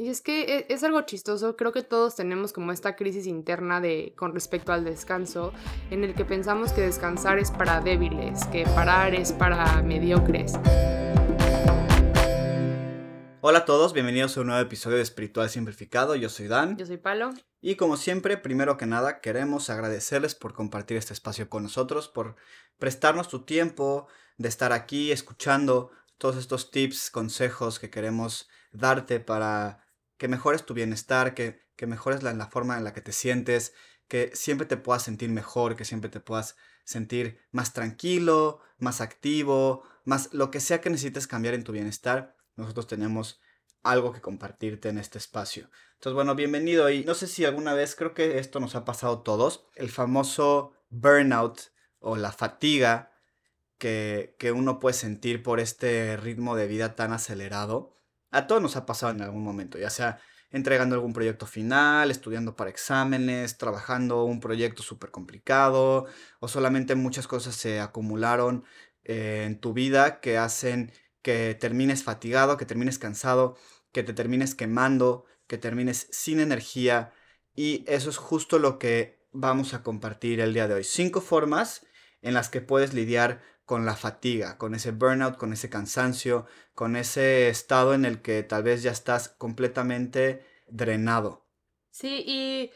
Y es que e, es, algo chistoso, creo que todos tenemos como esta crisis interna de con respecto al descanso, en el que pensamos que descansar es para débiles, que parar es para mediocres. Hola a todos, bienvenidos a un nuevo episodio de Espiritual Simplificado. Yo soy Dan. Yo soy Palo. Y como siempre, primero que nada, queremos agradecerles por compartir este espacio con nosotros, por prestarnos tu tiempo de estar aquí escuchando todos estos tips, consejos que queremos darte para que mejores tu bienestar, que, que mejores la, la forma en la que te sientes, que siempre te puedas sentir mejor, que siempre te puedas sentir más tranquilo, más activo, más lo que sea que necesites cambiar en tu bienestar nosotros tenemos algo que compartirte en este espacio. Entonces, bueno, bienvenido y no sé si alguna vez, creo que esto nos ha pasado a todos, el famoso burnout o la fatiga que, que uno puede sentir por este ritmo de vida tan acelerado. A todos nos ha pasado en algún momento, ya sea entregando algún proyecto final, estudiando para exámenes, trabajando un proyecto súper complicado o solamente muchas cosas se acumularon eh, en tu vida que hacen que termines fatigado, que termines cansado, que te termines quemando, que termines sin energía. Y eso es justo lo que vamos a compartir el día de hoy. Cinco formas en las que puedes lidiar con la fatiga, con ese burnout, con ese cansancio, con ese estado en el que tal vez ya estás completamente drenado. Sí, y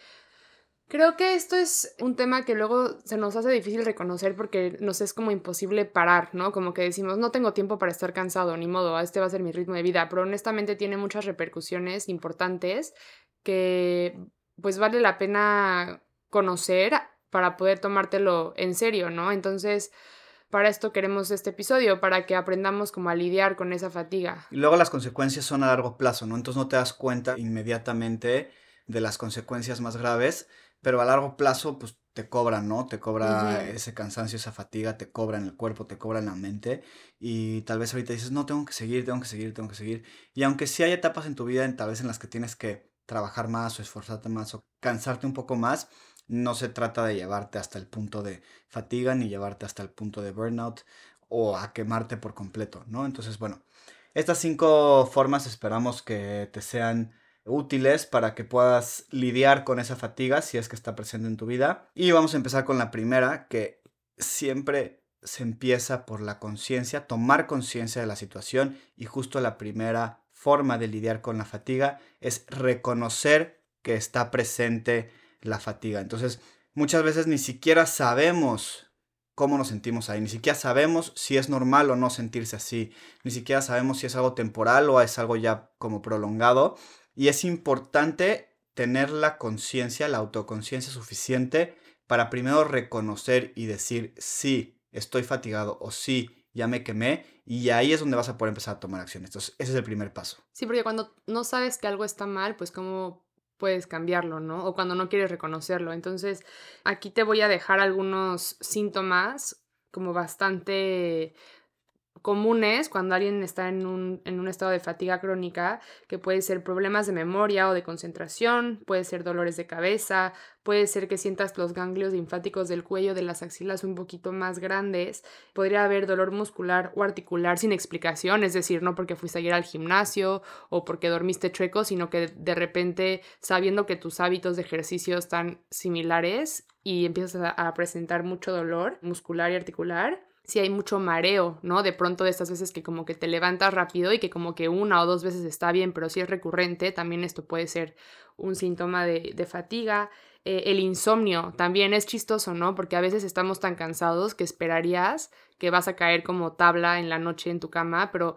Creo que esto es un tema que luego se nos hace difícil reconocer porque nos es como imposible parar, ¿no? Como que decimos, no tengo tiempo para estar cansado, ni modo, este va a ser mi ritmo de vida, pero honestamente tiene muchas repercusiones importantes que pues vale la pena conocer para poder tomártelo en serio, ¿no? Entonces, para esto queremos este episodio, para que aprendamos como a lidiar con esa fatiga. Y luego las consecuencias son a largo plazo, ¿no? Entonces no te das cuenta inmediatamente de las consecuencias más graves pero a largo plazo, pues te cobra, ¿no? Te cobra ese cansancio, esa fatiga, te cobra en el cuerpo, te cobra en la mente. Y tal vez ahorita dices, no, tengo que seguir, tengo que seguir, tengo que seguir. Y aunque sí hay etapas en tu vida, en, tal vez en las que tienes que trabajar más o esforzarte más o cansarte un poco más, no se trata de llevarte hasta el punto de fatiga ni llevarte hasta el punto de burnout o a quemarte por completo, ¿no? Entonces, bueno, estas cinco formas esperamos que te sean útiles para que puedas lidiar con esa fatiga si es que está presente en tu vida. Y vamos a empezar con la primera, que siempre se empieza por la conciencia, tomar conciencia de la situación y justo la primera forma de lidiar con la fatiga es reconocer que está presente la fatiga. Entonces, muchas veces ni siquiera sabemos cómo nos sentimos ahí, ni siquiera sabemos si es normal o no sentirse así, ni siquiera sabemos si es algo temporal o es algo ya como prolongado y es importante tener la conciencia, la autoconciencia suficiente para primero reconocer y decir, sí, estoy fatigado o sí, ya me quemé y ahí es donde vas a poder empezar a tomar acciones. Entonces, ese es el primer paso. Sí, porque cuando no sabes que algo está mal, pues cómo puedes cambiarlo, ¿no? O cuando no quieres reconocerlo. Entonces, aquí te voy a dejar algunos síntomas como bastante comunes cuando alguien está en un, en un, estado de fatiga crónica, que puede ser problemas de memoria o de concentración, puede ser dolores de cabeza, puede ser que sientas los ganglios linfáticos del cuello, de las axilas un poquito más grandes, podría haber dolor muscular o articular sin explicación, es decir, no porque fuiste a ir al gimnasio o porque dormiste chueco, sino que de repente sabiendo que tus hábitos de ejercicio están similares y empiezas a presentar mucho dolor muscular y articular si hay mucho mareo, ¿no? De pronto de estas veces que como que te levantas rápido y que como que una o dos veces está bien, pero si es recurrente, también esto puede ser un síntoma de, fatiga. Eh, el insomnio también es chistoso, ¿no? Porque a veces estamos tan cansados que esperarías que vas a caer como tabla en la noche en tu cama, pero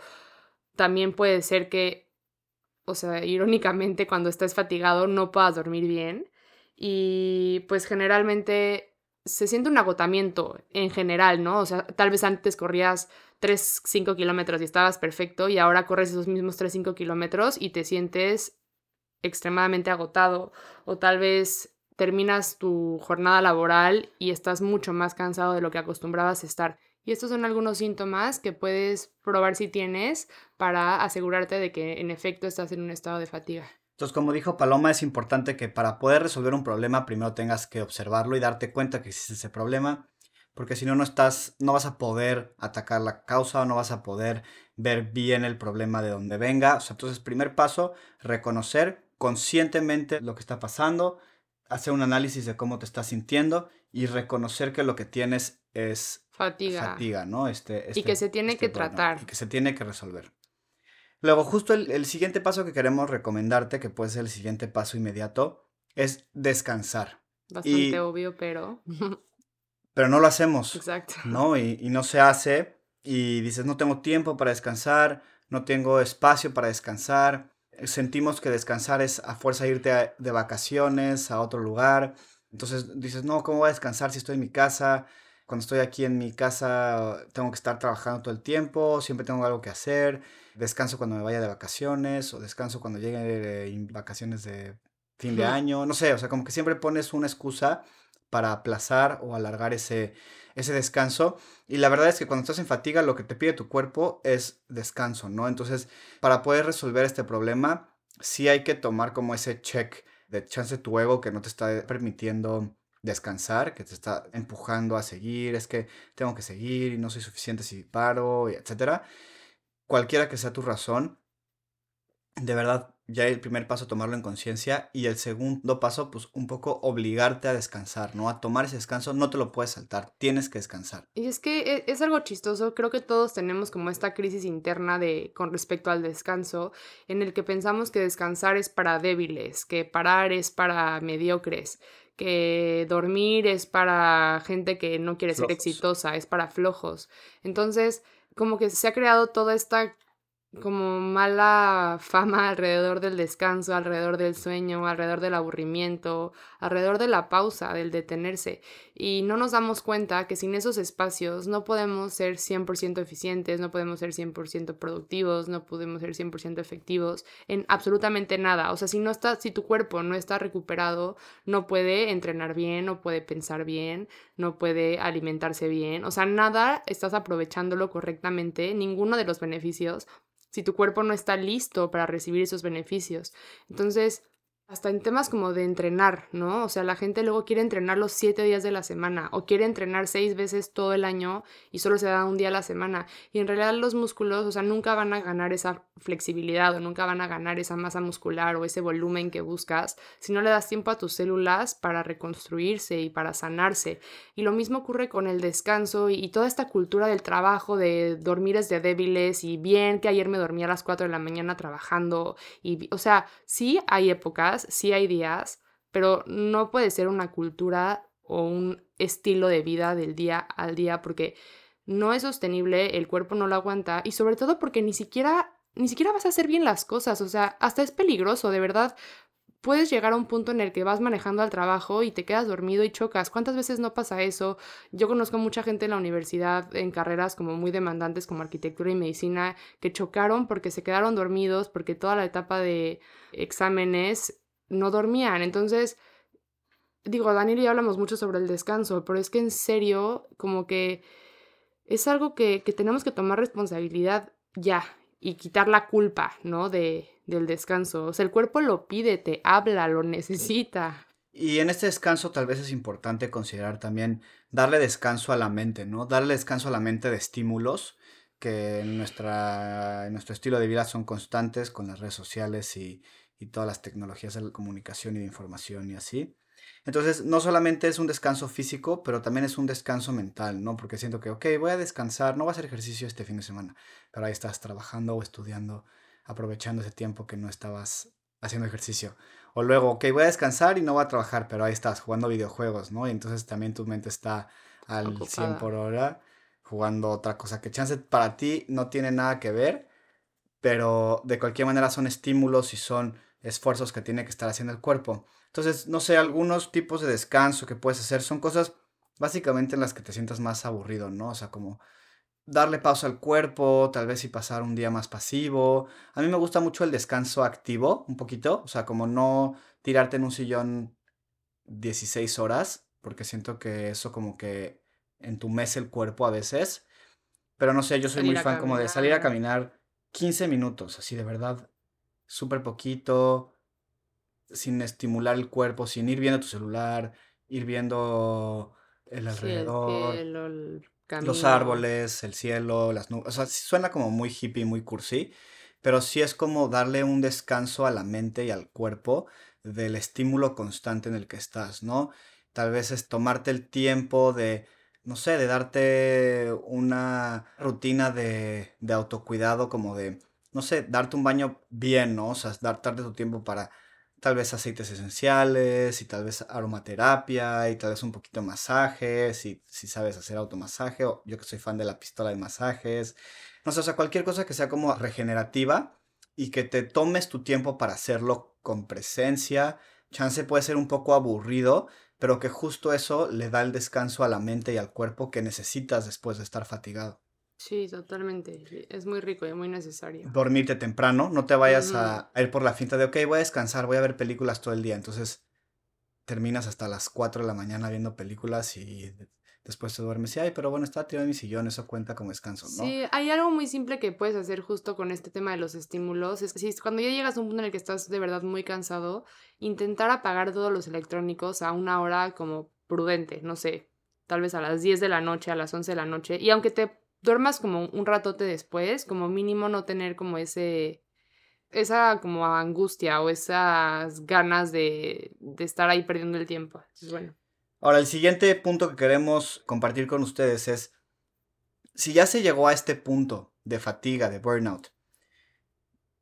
también puede ser que, o sea, irónicamente cuando estás fatigado no puedas dormir bien. Y pues generalmente se siente un agotamiento en general, ¿no? O sea, tal vez antes corrías 3, 5 kilómetros y estabas perfecto y ahora corres esos mismos 3, 5 kilómetros y te sientes extremadamente agotado o tal vez terminas tu jornada laboral y estás mucho más cansado de lo que acostumbrabas a estar. Y estos son algunos síntomas que puedes probar si tienes para asegurarte de que en efecto estás en un estado de fatiga. Entonces, como dijo Paloma, es importante que para poder resolver un problema primero tengas que observarlo y darte cuenta que existe ese problema. porque si no, no estás, no vas a poder atacar la causa, no vas a poder ver bien el problema de donde venga. O sea, entonces, primer paso, reconocer conscientemente lo que está pasando, hacer un análisis de cómo te estás sintiendo y reconocer que lo que tienes es fatiga, fatiga ¿no? Este, y que este, se tiene este que tratar. Y que se tiene que resolver. Luego, justo el, el, siguiente paso que queremos recomendarte, que puede ser el siguiente paso inmediato, es descansar. Bastante obvio, pero... pero no lo hacemos. Exacto. ¿No? Y, y, no se hace. Y dices, no tengo tiempo para descansar, no tengo espacio para descansar. Sentimos que descansar es a fuerza irte de vacaciones a otro lugar. Entonces dices, no, ¿cómo voy a descansar si estoy en mi casa? Cuando estoy aquí en mi casa tengo que estar trabajando todo el tiempo, siempre tengo algo que hacer. Descanso cuando me vaya de vacaciones o descanso cuando llegue eh, vacaciones de fin de año. No sé, o sea, como que siempre pones una excusa para aplazar o alargar ese, ese descanso. Y la verdad es que cuando estás en fatiga, lo que te pide tu cuerpo es descanso, ¿no? Entonces, para poder resolver este problema, sí hay que tomar como ese check de chance tu ego que no te está permitiendo descansar, que te está empujando a seguir, es que tengo que seguir y no soy suficiente si paro, etcétera. Cualquiera que sea tu razón, de verdad ya el primer paso tomarlo en conciencia y el segundo paso pues un poco obligarte a descansar, ¿no? A tomar ese descanso, no te lo puedes saltar, tienes que descansar. Y es que e, es algo chistoso, creo que todos tenemos como esta crisis interna de con respecto al descanso en el que pensamos que descansar es para débiles, que parar es para mediocres, que dormir es para gente que no quiere ser exitosa, es para flojos. Entonces, como que se ha creado toda esta como mala fama alrededor del descanso, alrededor del sueño, alrededor del aburrimiento, alrededor de la pausa, del detenerse. Y no nos damos cuenta que sin esos espacios no podemos ser 100% eficientes, no podemos ser 100% productivos, no podemos ser 100% efectivos en absolutamente nada. O sea, si no está, si tu cuerpo no está recuperado, no puede entrenar bien, no puede pensar bien, no puede alimentarse bien. O sea, nada estás aprovechándolo correctamente, ninguno de los beneficios si tu cuerpo no está listo para recibir esos beneficios. Entonces, hasta en temas como de entrenar, ¿no? O sea, la gente luego quiere entrenar los siete días de la semana o quiere entrenar seis veces todo el año y solo se da un día a la semana. Y en realidad los músculos, o sea, nunca van a ganar esa flexibilidad o nunca van a ganar esa masa muscular o ese volumen que buscas si no le das tiempo a tus células para reconstruirse y para sanarse. Y lo mismo ocurre con el descanso y, toda esta cultura del trabajo, de dormir es de débiles y bien que ayer me dormí a las cuatro de la mañana trabajando. Y, o sea, sí hay épocas sí hay días, pero no puede ser una cultura o un estilo de vida del día al día porque no es sostenible, el cuerpo no lo aguanta y sobre todo porque ni siquiera ni siquiera vas a hacer bien las cosas, o sea, hasta es peligroso, de verdad. Puedes llegar a un punto en el que vas manejando al trabajo y te quedas dormido y chocas. ¿Cuántas veces no pasa eso? Yo conozco mucha gente en la universidad en carreras como muy demandantes como arquitectura y medicina que chocaron porque se quedaron dormidos, porque toda la etapa de exámenes no dormían. Entonces, digo, Daniel y yo hablamos mucho sobre el descanso, pero es que en serio, como que es algo que, que tenemos que tomar responsabilidad ya y quitar la culpa, ¿no? De, del descanso. O sea, el cuerpo lo pide, te habla, lo necesita. Y en este descanso tal vez es importante considerar también darle descanso a la mente, ¿no? Darle descanso a la mente de estímulos que en, nuestra, en nuestro estilo de vida son constantes con las redes sociales y, y todas las tecnologías de la comunicación y de información y así. Entonces, no solamente es un descanso físico, pero también es un descanso mental, ¿no? Porque siento que, ok, voy a descansar, no voy a hacer ejercicio este fin de semana, pero ahí estás trabajando o estudiando, aprovechando ese tiempo que no estabas haciendo ejercicio. O luego, ok, voy a descansar y no voy a trabajar, pero ahí estás jugando videojuegos, ¿no? Y entonces también tu mente está al 100 por hora jugando otra cosa que chance para ti no tiene nada que ver, pero de cualquier manera son estímulos y son esfuerzos que tiene que estar haciendo el cuerpo. Entonces, no sé, algunos tipos de descanso que puedes hacer son cosas básicamente en las que te sientas más aburrido, ¿no? O sea, como darle pausa al cuerpo, tal vez y pasar un día más pasivo. A mí me gusta mucho el descanso activo, un poquito, o sea, como no tirarte en un sillón 16 horas, porque siento que eso como que entumece el cuerpo a veces. Pero no sé, yo soy muy fan como de salir a caminar 15 minutos, así de verdad, súper poquito, sin estimular el cuerpo, sin ir viendo tu celular, ir viendo el alrededor, los árboles, el cielo, las nubes. O sea, suena como muy hippie, muy cursi, pero sí es como darle un descanso a la mente y al cuerpo del estímulo constante en el que estás, ¿no? Tal vez es tomarte el tiempo de, no sé, de darte una rutina de, de autocuidado, como de, no sé, darte un baño bien, ¿no? O sea, darte tu tiempo para tal vez aceites esenciales y tal vez aromaterapia y tal vez un poquito de masajes si, si sabes hacer automasaje o yo que soy fan de la pistola de masajes. No sé, o sea, cualquier cosa que sea como regenerativa y que te tomes tu tiempo para hacerlo con presencia. Chance puede ser un poco aburrido, pero que justo eso le da el descanso a la mente y al cuerpo que necesitas después de estar fatigado. Sí, totalmente. Es muy rico y muy necesario. Dormirte temprano, no te vayas a, ir por la finta de, ok, voy a descansar, voy a ver películas todo el día. Entonces terminas hasta las 4 de la mañana viendo películas y después te duermes y, ay, pero bueno, estaba tirado en mi sillón, eso cuenta como descanso, ¿no? Sí, hay algo muy simple que puedes hacer justo con este tema de los estímulos. Es que cuando ya llegas a un punto en el que estás de verdad muy cansado, intentar apagar todos los electrónicos a una hora como prudente, no sé, tal vez a las 10 de la noche, a las 11 de la noche. Y aunque te duermas como un ratote después, como mínimo no tener como ese, esa como angustia o esas ganas de, de estar ahí perdiendo el tiempo. bueno. Ahora, el siguiente punto que queremos compartir con ustedes es, si ya se llegó a este punto de fatiga, de burnout,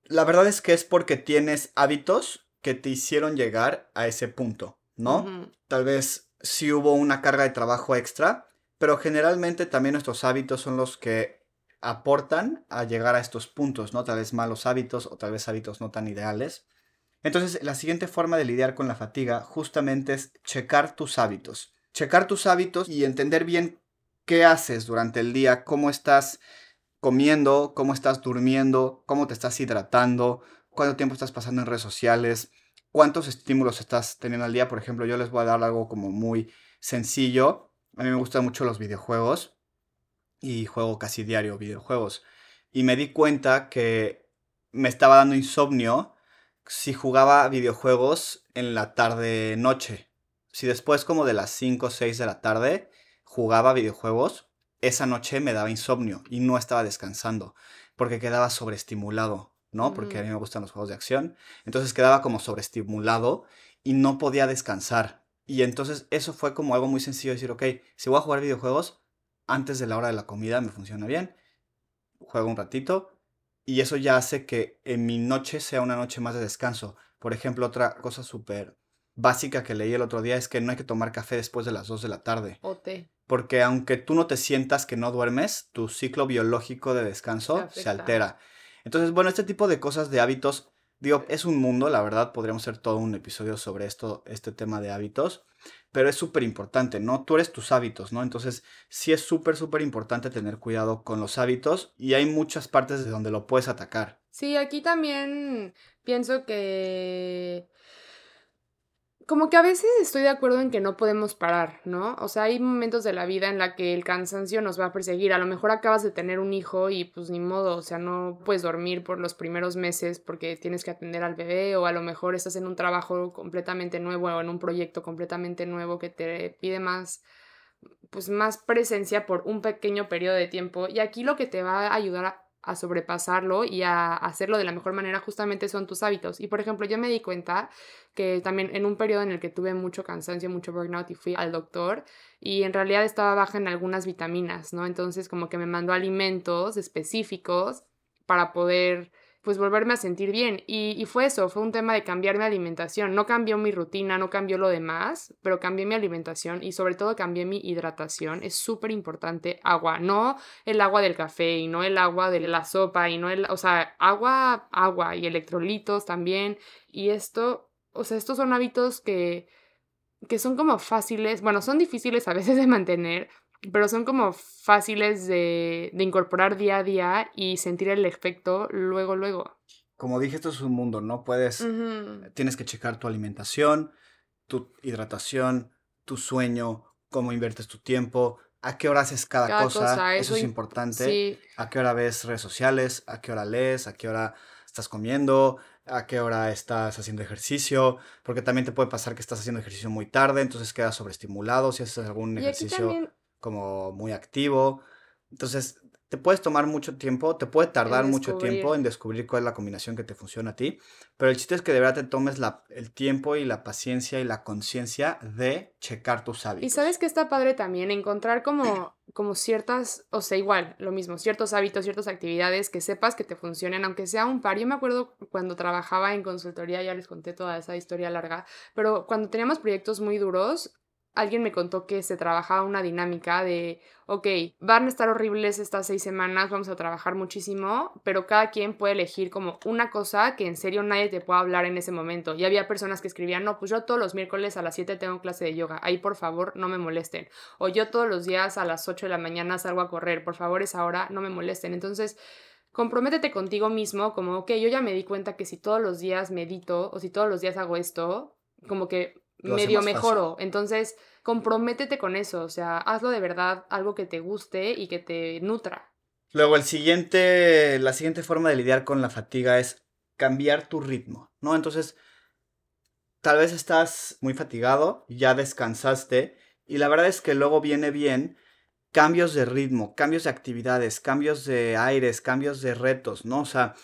la verdad es que es porque tienes hábitos que te hicieron llegar a ese punto, ¿no? Tal vez si hubo una carga de trabajo extra pero generalmente también nuestros hábitos son los que aportan a llegar a estos puntos, ¿no? Tal vez malos hábitos o tal vez hábitos no tan ideales. Entonces, la siguiente forma de lidiar con la fatiga justamente es checar tus hábitos. Checar tus hábitos y entender bien qué haces durante el día, cómo estás comiendo, cómo estás durmiendo, cómo te estás hidratando, cuánto tiempo estás pasando en redes sociales, cuántos estímulos estás teniendo al día. Por ejemplo, yo les voy a dar algo como muy sencillo a mí me gustan mucho los videojuegos y juego casi diario videojuegos. Y me di cuenta que me estaba dando insomnio si jugaba videojuegos en la tarde-noche. Si después como de las 5 o 6 de la tarde jugaba videojuegos, esa noche me daba insomnio y no estaba descansando porque quedaba sobreestimulado, ¿no? Porque a mí me gustan los juegos de acción. Entonces quedaba como sobreestimulado y no podía descansar. Y entonces eso fue como algo muy sencillo, decir, ok, si voy a jugar videojuegos, antes de la hora de la comida me funciona bien, juego un ratito y eso ya hace que en mi noche sea una noche más de descanso. Por ejemplo, otra cosa súper básica que leí el otro día es que no hay que tomar café después de las 2 de la tarde. O té. Porque aunque tú no te sientas que no duermes, tu ciclo biológico de descanso se altera. Entonces, bueno, este tipo de cosas, de hábitos, Digo, es un mundo, la verdad, podríamos hacer todo un episodio sobre esto, este tema de hábitos, pero es súper importante, ¿no? Tú eres tus hábitos, ¿no? Entonces, sí es súper, súper importante tener cuidado con los hábitos y hay muchas partes de donde lo puedes atacar. Sí, aquí también pienso que como que a veces estoy de acuerdo en que no podemos parar, ¿no? O sea, hay momentos de la vida en la que el cansancio nos va a perseguir. A lo mejor acabas de tener un hijo y pues ni modo, o sea, no puedes dormir por los primeros meses porque tienes que atender al bebé o a lo mejor estás en un trabajo completamente nuevo o en un proyecto completamente nuevo que te pide más pues más presencia por un pequeño periodo de tiempo y aquí lo que te va a ayudar a sobrepasarlo y a hacerlo de la mejor manera justamente son tus hábitos. Y por ejemplo, yo me di cuenta que también en un periodo en el que tuve mucho cansancio, mucho burnout y fui al doctor y en realidad estaba baja en algunas vitaminas, ¿no? Entonces como que me mandó alimentos específicos para poder pues volverme a sentir bien. Y, fue eso, fue un tema de cambiar mi alimentación. No cambió mi rutina, no cambió lo demás, pero cambié mi alimentación y sobre todo cambié mi hidratación. Es súper importante agua, no el agua del café y no el agua de la sopa y no el, o sea, agua, agua y electrolitos también. Y esto, o sea, estos son hábitos que que son como fáciles, bueno, son difíciles a veces de mantener, pero son como fáciles de, incorporar día a día y sentir el efecto luego, luego. Como dije, esto es un mundo, ¿no? Puedes, tienes que checar tu alimentación, tu hidratación, tu sueño, cómo inviertes tu tiempo, a qué hora haces cada, cosa, eso, es importante, a qué hora ves redes sociales, a qué hora lees, a qué hora estás comiendo, a qué hora estás haciendo ejercicio, porque también te puede pasar que estás haciendo ejercicio muy tarde, entonces quedas sobreestimulado si haces algún ejercicio como muy activo. Entonces, te puedes tomar mucho tiempo, te puede tardar mucho tiempo en descubrir cuál es la combinación que te funciona a ti, pero el chiste es que de verdad te tomes la, el tiempo y la paciencia y la conciencia de checar tus hábitos. Y sabes que está padre también encontrar como, como ciertas, o sea, igual, lo mismo, ciertos hábitos, ciertas actividades que sepas que te funcionen, aunque sea un par. Yo me acuerdo cuando trabajaba en consultoría, ya les conté toda esa historia larga, pero cuando teníamos proyectos muy duros, alguien me contó que se trabajaba una dinámica de, ok, van a estar horribles estas seis semanas, vamos a trabajar muchísimo, pero cada quien puede elegir como una cosa que en serio nadie te pueda hablar en ese momento. Y había personas que escribían, no, pues yo todos los miércoles a las 7 tengo clase de yoga, ahí por favor no me molesten. O yo todos los días a las 8 de la mañana salgo a correr, por favor esa hora no me molesten. Entonces, comprométete contigo mismo, como, ok, yo ya me di cuenta que si todos los días medito o si todos los días hago esto, como que medio mejoro. Entonces, comprométete con eso, o sea, hazlo de verdad algo que te guste y que te nutra. Luego, el siguiente, la siguiente forma de lidiar con la fatiga es cambiar tu ritmo, ¿no? Entonces, tal vez estás muy fatigado, ya descansaste, y la verdad es que luego viene bien cambios de ritmo, cambios de actividades, cambios de aires, cambios de retos, ¿no? O sea,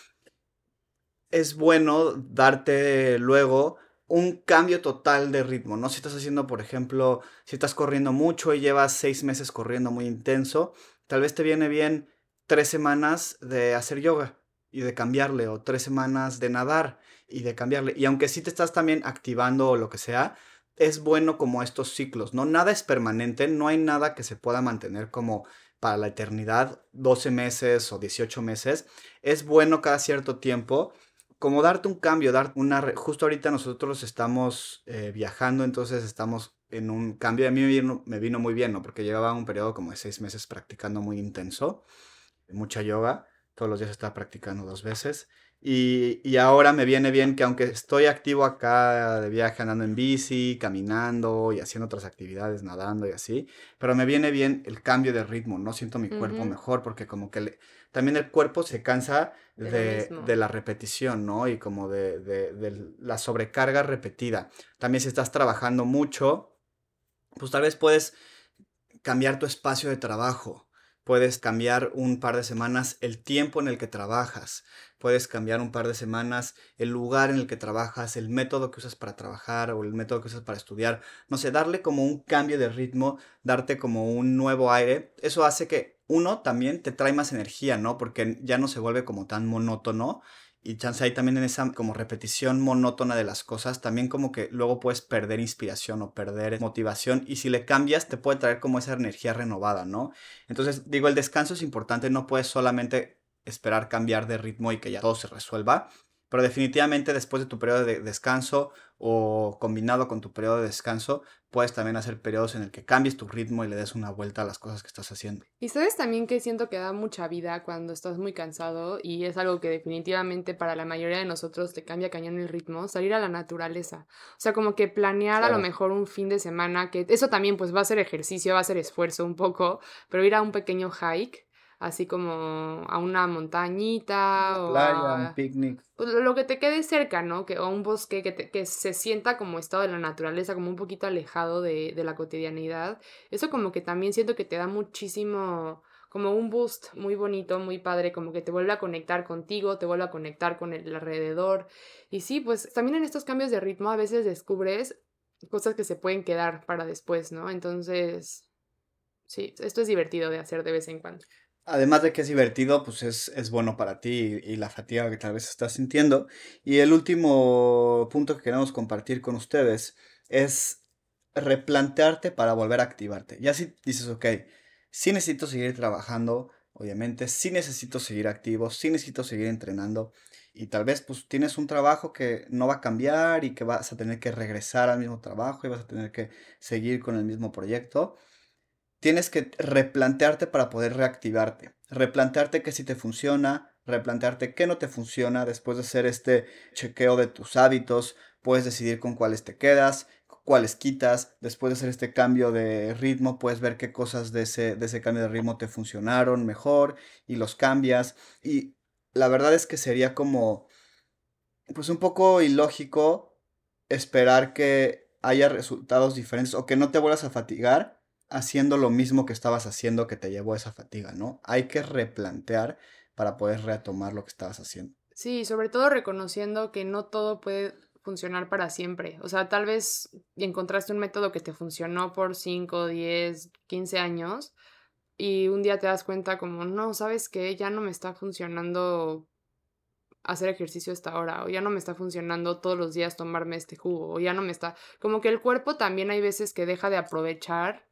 es bueno darte luego un cambio total de ritmo, ¿no? Si estás haciendo, por ejemplo, si estás corriendo mucho y llevas seis meses corriendo muy intenso, tal vez te viene bien tres semanas de hacer yoga y de cambiarle, o tres semanas de nadar y de cambiarle. Y aunque sí te estás también activando o lo que sea, es bueno como estos ciclos, ¿no? Nada es permanente, no hay nada que se pueda mantener como para la eternidad, 12 meses o 18 meses. Es bueno cada cierto tiempo como darte un cambio, dar una... Justo ahorita nosotros estamos eh, viajando, entonces estamos en un cambio. A mí me vino, me vino muy bien, ¿no? Porque llevaba un periodo como de seis meses practicando muy intenso, mucha yoga. Todos los días estaba practicando dos veces. Y, y, ahora me viene bien que aunque estoy activo acá de viaje, andando en bici, caminando y haciendo otras actividades, nadando y así, pero me viene bien el cambio de ritmo, ¿no? Siento mi cuerpo mejor porque como que también el cuerpo se cansa de, de, la repetición, ¿no? Y como de, de, la sobrecarga repetida. También si estás trabajando mucho, pues tal vez puedes cambiar tu espacio de trabajo Puedes cambiar un par de semanas el tiempo en el que trabajas. Puedes cambiar un par de semanas el lugar en el que trabajas, el método que usas para trabajar o el método que usas para estudiar. No sé, darle como un cambio de ritmo, darte como un nuevo aire. Eso hace que uno también te trae más energía, ¿no? Porque ya no se vuelve como tan monótono y chance ahí también en esa como repetición monótona de las cosas, también como que luego puedes perder inspiración o perder motivación y si le cambias te puede traer como esa energía renovada, ¿no? Entonces digo, el descanso es importante, no puedes solamente esperar cambiar de ritmo y que ya todo se resuelva, pero definitivamente después de tu periodo de descanso o combinado con tu periodo de descanso, puedes también hacer periodos en el que cambies tu ritmo y le des una vuelta a las cosas que estás haciendo. Y sabes también que siento que da mucha vida cuando estás muy cansado y es algo que definitivamente para la mayoría de nosotros te cambia cañón el ritmo, salir a la naturaleza. O sea, como que planear a lo mejor un fin de semana, que eso también pues va a ser ejercicio, va a ser esfuerzo un poco, pero ir a un pequeño hike así como a una montañita o playa, a, un picnic. Pues lo que te quede cerca, ¿no? Que, o un bosque que, que se sienta como estado de la naturaleza, como un poquito alejado de, de la cotidianidad. Eso como que también siento que te da muchísimo como un boost muy bonito, muy padre, como que te vuelve a conectar contigo, te vuelve a conectar con el alrededor. Y sí, pues también en estos cambios de ritmo a veces descubres cosas que se pueden quedar para después, ¿no? Entonces, sí, esto es divertido de hacer de vez en cuando además de que es divertido, pues es, bueno para ti y, la fatiga que tal vez estás sintiendo. Y el último punto que queremos compartir con ustedes es replantearte para volver a activarte. Ya si dices, ok, sí necesito seguir trabajando, obviamente, sí necesito seguir activo, sí necesito seguir entrenando. Y tal vez pues tienes un trabajo que no va a cambiar y que vas a tener que regresar al mismo trabajo y vas a tener que seguir con el mismo proyecto tienes que replantearte para poder reactivarte. Replantearte que si te funciona, replantearte qué no te funciona después de hacer este chequeo de tus hábitos. Puedes decidir con cuáles te quedas, cuáles quitas. Después de hacer este cambio de ritmo, puedes ver qué cosas de ese, de ese cambio de ritmo te funcionaron mejor y los cambias. Y la verdad es que sería como pues un poco ilógico esperar que haya resultados diferentes o que no te vuelvas a fatigar haciendo lo mismo que estabas haciendo que te llevó a esa fatiga, ¿no? Hay que replantear para poder retomar lo que estabas haciendo. Sí, sobre todo reconociendo que no todo puede funcionar para siempre. O sea, tal vez encontraste un método que te funcionó por 5, 10, 15 años y un día te das cuenta como, no, sabes que ya no me está funcionando hacer ejercicio hasta ahora, o ya no me está funcionando todos los días tomarme este jugo, o ya no me está, como que el cuerpo también hay veces que deja de aprovechar,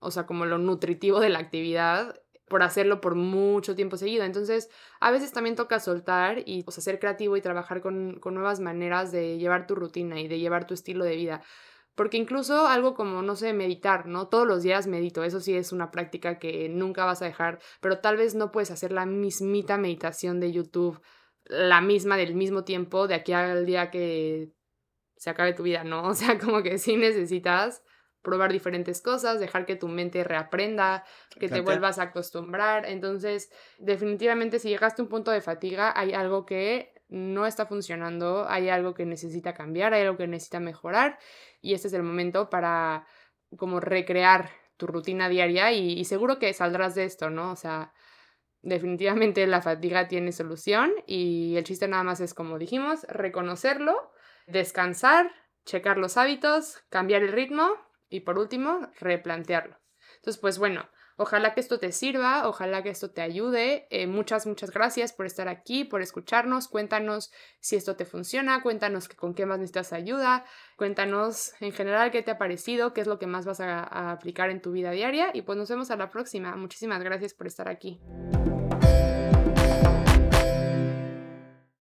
o sea, como lo nutritivo de la actividad por hacerlo por mucho tiempo seguido. Entonces, a veces también toca soltar y o sea, ser creativo y trabajar con, con nuevas maneras de llevar tu rutina y de llevar tu estilo de vida. Porque incluso algo como, no sé, meditar, ¿no? Todos los días medito, eso sí es una práctica que nunca vas a dejar, pero tal vez no puedes hacer la mismita meditación de YouTube la misma del mismo tiempo de aquí al día que se acabe tu vida, ¿no? O sea, como que sí necesitas probar diferentes cosas, dejar que tu mente reaprenda, que te vuelvas a acostumbrar. Entonces, definitivamente si llegaste a un punto de fatiga, hay algo que no está funcionando, hay algo que necesita cambiar, hay algo que necesita mejorar y este es el momento para como recrear tu rutina diaria y, y seguro que saldrás de esto, ¿no? O sea, definitivamente la fatiga tiene solución y el chiste nada más es, como dijimos, reconocerlo, descansar, checar los hábitos, cambiar el ritmo y por último, replantearlo. Entonces, pues bueno, ojalá que esto te sirva, ojalá que esto te ayude. Eh, muchas, muchas gracias por estar aquí, por escucharnos. Cuéntanos si esto te funciona, cuéntanos con qué más necesitas ayuda, cuéntanos en general qué te ha parecido, qué es lo que más vas a aplicar en tu vida diaria y pues nos vemos a la próxima. Muchísimas gracias por estar aquí.